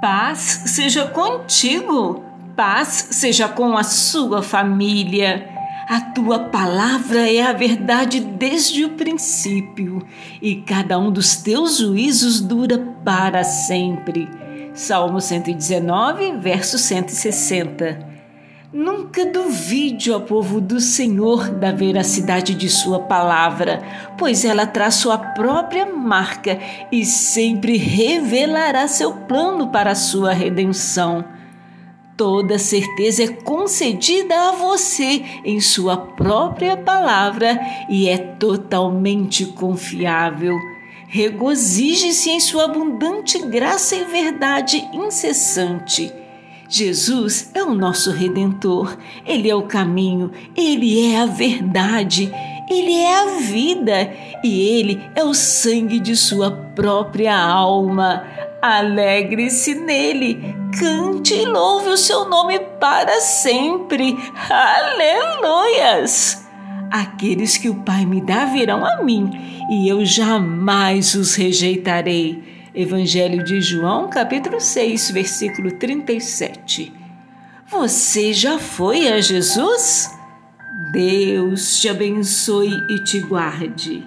Paz seja contigo, paz seja com a sua família. A tua palavra é a verdade desde o princípio, e cada um dos teus juízos dura para sempre. Salmo 119, verso 160. Nunca duvide, ó povo do Senhor, da veracidade de Sua palavra, pois ela traz sua própria marca e sempre revelará seu plano para a sua redenção. Toda certeza é concedida a você em Sua própria palavra e é totalmente confiável. Regozije-se em Sua abundante graça e verdade incessante. Jesus é o nosso redentor, ele é o caminho, ele é a verdade, ele é a vida e ele é o sangue de sua própria alma. Alegre-se nele, cante e louve o seu nome para sempre. Aleluias! Aqueles que o Pai me dá virão a mim e eu jamais os rejeitarei. Evangelho de João, capítulo 6, versículo 37. Você já foi a Jesus? Deus te abençoe e te guarde.